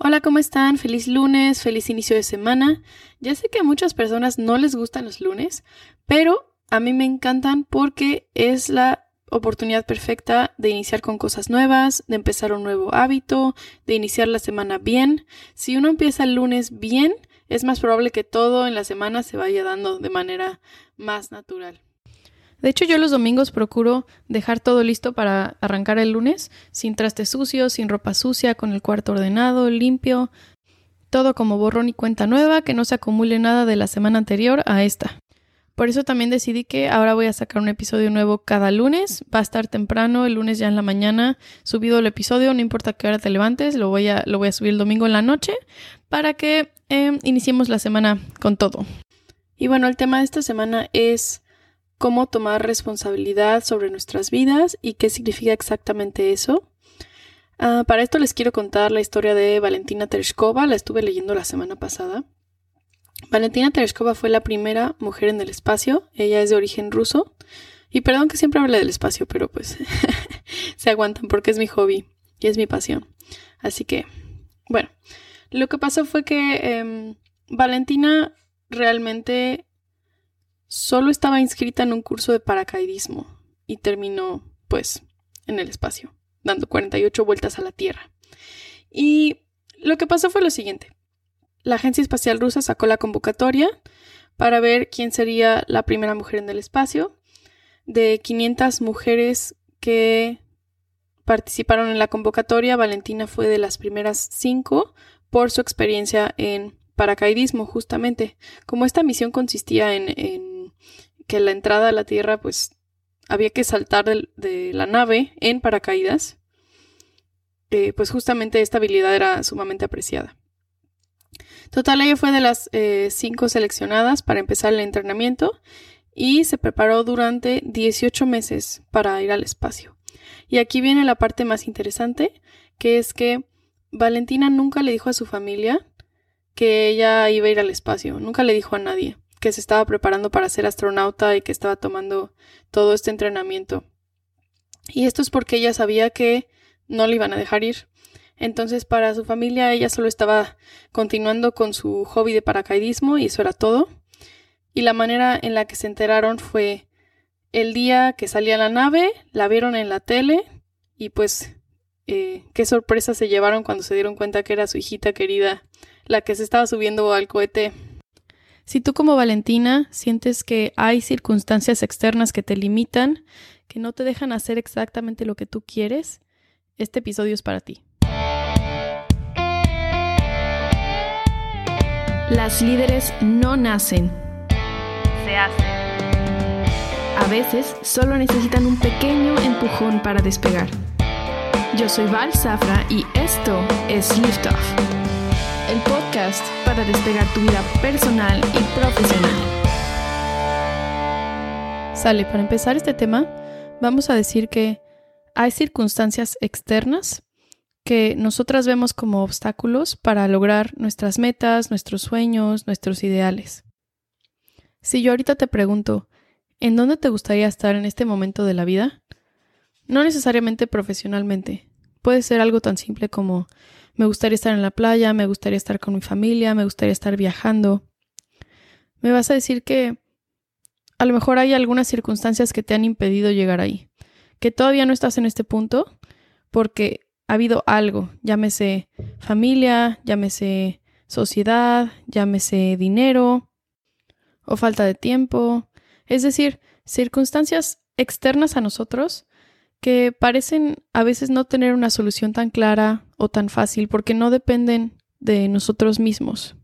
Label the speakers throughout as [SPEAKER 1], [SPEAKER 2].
[SPEAKER 1] Hola, ¿cómo están? Feliz lunes, feliz inicio de semana. Ya sé que a muchas personas no les gustan los lunes, pero a mí me encantan porque es la oportunidad perfecta de iniciar con cosas nuevas, de empezar un nuevo hábito, de iniciar la semana bien. Si uno empieza el lunes bien, es más probable que todo en la semana se vaya dando de manera más natural. De hecho, yo los domingos procuro dejar todo listo para arrancar el lunes, sin trastes sucios, sin ropa sucia, con el cuarto ordenado, limpio, todo como borrón y cuenta nueva, que no se acumule nada de la semana anterior a esta. Por eso también decidí que ahora voy a sacar un episodio nuevo cada lunes. Va a estar temprano, el lunes ya en la mañana, subido el episodio, no importa qué hora te levantes, lo voy a, lo voy a subir el domingo en la noche para que eh, iniciemos la semana con todo. Y bueno, el tema de esta semana es cómo tomar responsabilidad sobre nuestras vidas y qué significa exactamente eso. Ah, para esto les quiero contar la historia de Valentina Tereshkova, la estuve leyendo la semana pasada. Valentina Tereshkova fue la primera mujer en el espacio, ella es de origen ruso, y perdón que siempre hable del espacio, pero pues se aguantan porque es mi hobby y es mi pasión. Así que, bueno, lo que pasó fue que em, Valentina realmente solo estaba inscrita en un curso de paracaidismo y terminó, pues, en el espacio, dando 48 vueltas a la Tierra. Y lo que pasó fue lo siguiente. La Agencia Espacial Rusa sacó la convocatoria para ver quién sería la primera mujer en el espacio. De 500 mujeres que participaron en la convocatoria, Valentina fue de las primeras cinco por su experiencia en paracaidismo, justamente. Como esta misión consistía en, en que la entrada a la Tierra pues había que saltar de, la nave en paracaídas, eh, pues justamente esta habilidad era sumamente apreciada. Total, ella fue de las eh, cinco seleccionadas para empezar el entrenamiento y se preparó durante 18 meses para ir al espacio. Y aquí viene la parte más interesante, que es que Valentina nunca le dijo a su familia que ella iba a ir al espacio, nunca le dijo a nadie que se estaba preparando para ser astronauta y que estaba tomando todo este entrenamiento. Y esto es porque ella sabía que no le iban a dejar ir. Entonces, para su familia, ella solo estaba continuando con su hobby de paracaidismo y eso era todo. Y la manera en la que se enteraron fue el día que salía la nave, la vieron en la tele y pues eh, qué sorpresa se llevaron cuando se dieron cuenta que era su hijita querida la que se estaba subiendo al cohete si tú como Valentina sientes que hay circunstancias externas que te limitan, que no te dejan hacer exactamente lo que tú quieres, este episodio es para ti.
[SPEAKER 2] Las líderes no nacen, se hacen. A veces solo necesitan un pequeño empujón para despegar. Yo soy Val Safra y esto es Lift Off el podcast para despegar tu vida personal y profesional.
[SPEAKER 1] Sale, para empezar este tema, vamos a decir que hay circunstancias externas que nosotras vemos como obstáculos para lograr nuestras metas, nuestros sueños, nuestros ideales. Si yo ahorita te pregunto, ¿en dónde te gustaría estar en este momento de la vida? No necesariamente profesionalmente. Puede ser algo tan simple como me gustaría estar en la playa, me gustaría estar con mi familia, me gustaría estar viajando. Me vas a decir que a lo mejor hay algunas circunstancias que te han impedido llegar ahí, que todavía no estás en este punto porque ha habido algo, llámese familia, llámese sociedad, llámese dinero o falta de tiempo, es decir, circunstancias externas a nosotros que parecen a veces no tener una solución tan clara o tan fácil porque no dependen de nosotros mismos.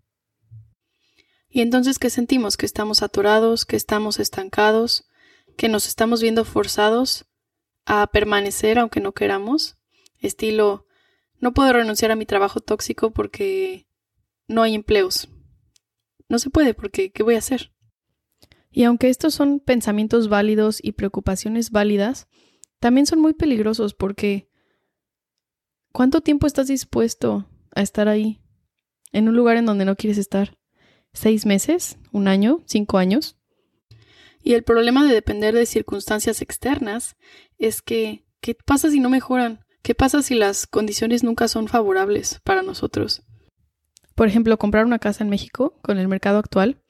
[SPEAKER 1] Y entonces, ¿qué sentimos? Que estamos atorados, que estamos estancados, que nos estamos viendo forzados a permanecer aunque no queramos. Estilo, no puedo renunciar a mi trabajo tóxico porque no hay empleos. No se puede porque ¿qué voy a hacer? Y aunque estos son pensamientos válidos y preocupaciones válidas, también son muy peligrosos porque ¿cuánto tiempo estás dispuesto a estar ahí? En un lugar en donde no quieres estar. ¿Seis meses? ¿Un año? ¿Cinco años? Y el problema de depender de circunstancias externas es que, ¿qué pasa si no mejoran? ¿Qué pasa si las condiciones nunca son favorables para nosotros?
[SPEAKER 2] Por ejemplo, comprar una casa en México con el mercado actual,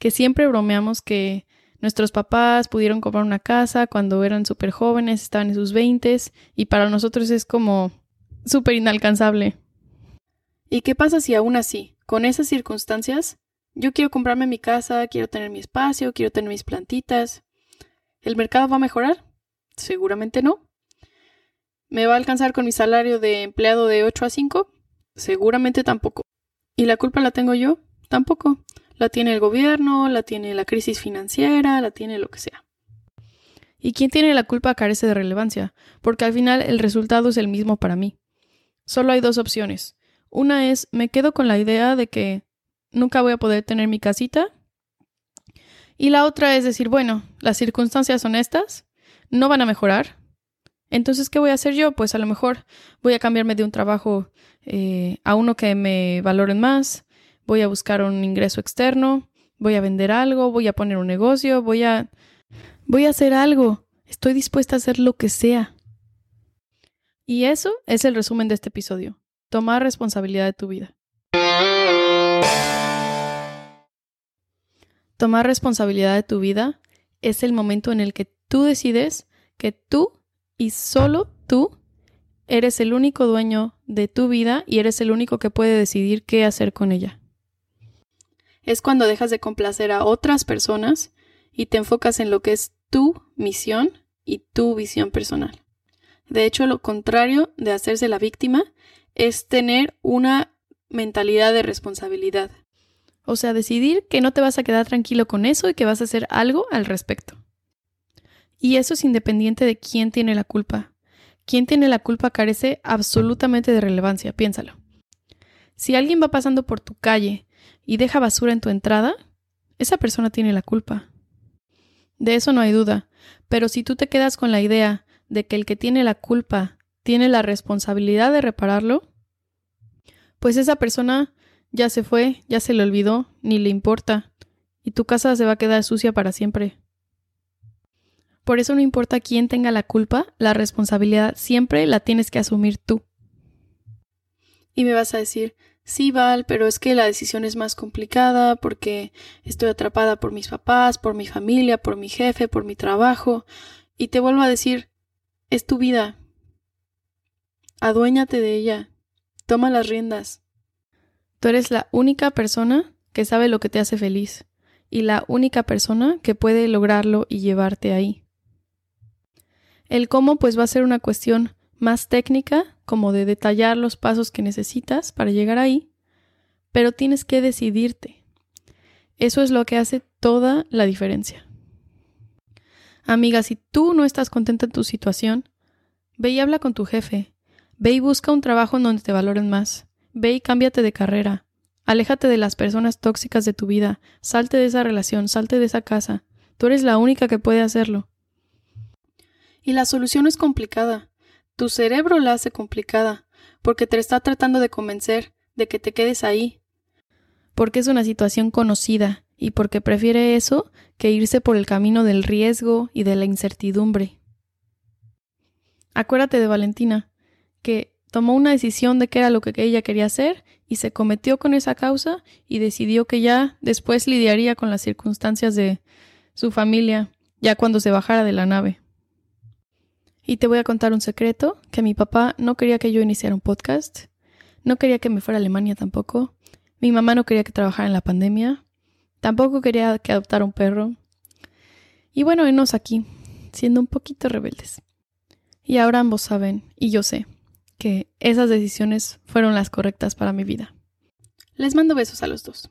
[SPEAKER 2] que siempre bromeamos que nuestros papás pudieron comprar una casa cuando eran súper jóvenes, estaban en sus veintes, y para nosotros es como súper inalcanzable.
[SPEAKER 1] ¿Y qué pasa si aún así, con esas circunstancias, yo quiero comprarme mi casa, quiero tener mi espacio, quiero tener mis plantitas? ¿El mercado va a mejorar? Seguramente no. ¿Me va a alcanzar con mi salario de empleado de 8 a 5? Seguramente tampoco. ¿Y la culpa la tengo yo? Tampoco. La tiene el gobierno, la tiene la crisis financiera, la tiene lo que sea.
[SPEAKER 2] Y quien tiene la culpa carece de relevancia, porque al final el resultado es el mismo para mí. Solo hay dos opciones. Una es me quedo con la idea de que nunca voy a poder tener mi casita. Y la otra es decir, bueno, las circunstancias son estas, no van a mejorar. Entonces, ¿qué voy a hacer yo? Pues a lo mejor voy a cambiarme de un trabajo eh, a uno que me valoren más, voy a buscar un ingreso externo, voy a vender algo, voy a poner un negocio, voy a... voy a hacer algo. Estoy dispuesta a hacer lo que sea. Y eso es el resumen de este episodio. Tomar responsabilidad de tu vida. Tomar responsabilidad de tu vida es el momento en el que tú decides que tú y solo tú eres el único dueño de tu vida y eres el único que puede decidir qué hacer con ella
[SPEAKER 1] es cuando dejas de complacer a otras personas y te enfocas en lo que es tu misión y tu visión personal. De hecho, lo contrario de hacerse la víctima es tener una mentalidad de responsabilidad.
[SPEAKER 2] O sea, decidir que no te vas a quedar tranquilo con eso y que vas a hacer algo al respecto. Y eso es independiente de quién tiene la culpa. Quién tiene la culpa carece absolutamente de relevancia, piénsalo. Si alguien va pasando por tu calle y deja basura en tu entrada, esa persona tiene la culpa. De eso no hay duda, pero si tú te quedas con la idea de que el que tiene la culpa tiene la responsabilidad de repararlo, pues esa persona ya se fue, ya se le olvidó, ni le importa, y tu casa se va a quedar sucia para siempre. Por eso no importa quién tenga la culpa, la responsabilidad siempre la tienes que asumir tú.
[SPEAKER 1] Y me vas a decir, sí, Val, pero es que la decisión es más complicada porque estoy atrapada por mis papás, por mi familia, por mi jefe, por mi trabajo. Y te vuelvo a decir, es tu vida. Aduéñate de ella. Toma las riendas.
[SPEAKER 2] Tú eres la única persona que sabe lo que te hace feliz y la única persona que puede lograrlo y llevarte ahí. El cómo pues va a ser una cuestión más técnica, como de detallar los pasos que necesitas para llegar ahí, pero tienes que decidirte. Eso es lo que hace toda la diferencia. Amiga, si tú no estás contenta en tu situación, ve y habla con tu jefe, ve y busca un trabajo en donde te valoren más, ve y cámbiate de carrera, aléjate de las personas tóxicas de tu vida, salte de esa relación, salte de esa casa, tú eres la única que puede hacerlo.
[SPEAKER 1] Y la solución es complicada. Tu cerebro la hace complicada, porque te está tratando de convencer de que te quedes ahí.
[SPEAKER 2] Porque es una situación conocida y porque prefiere eso que irse por el camino del riesgo y de la incertidumbre. Acuérdate de Valentina, que tomó una decisión de qué era lo que ella quería hacer y se cometió con esa causa y decidió que ya después lidiaría con las circunstancias de su familia, ya cuando se bajara de la nave. Y te voy a contar un secreto, que mi papá no quería que yo iniciara un podcast, no quería que me fuera a Alemania tampoco, mi mamá no quería que trabajara en la pandemia, tampoco quería que adoptara un perro. Y bueno, venos aquí, siendo un poquito rebeldes. Y ahora ambos saben, y yo sé, que esas decisiones fueron las correctas para mi vida.
[SPEAKER 1] Les mando besos a los dos.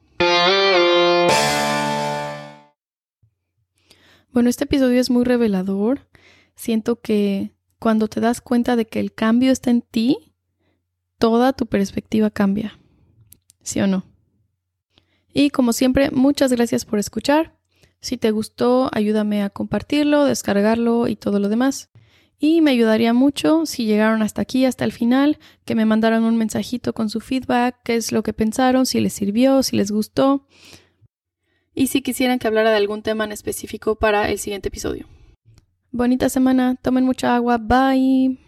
[SPEAKER 2] Bueno, este episodio es muy revelador siento que cuando te das cuenta de que el cambio está en ti, toda tu perspectiva cambia. ¿Sí o no? Y como siempre, muchas gracias por escuchar. Si te gustó, ayúdame a compartirlo, descargarlo y todo lo demás. Y me ayudaría mucho si llegaron hasta aquí, hasta el final, que me mandaran un mensajito con su feedback, qué es lo que pensaron, si les sirvió, si les gustó.
[SPEAKER 1] Y si quisieran que hablara de algún tema en específico para el siguiente episodio.
[SPEAKER 2] Bonita semana, tomen mucha agua, bye.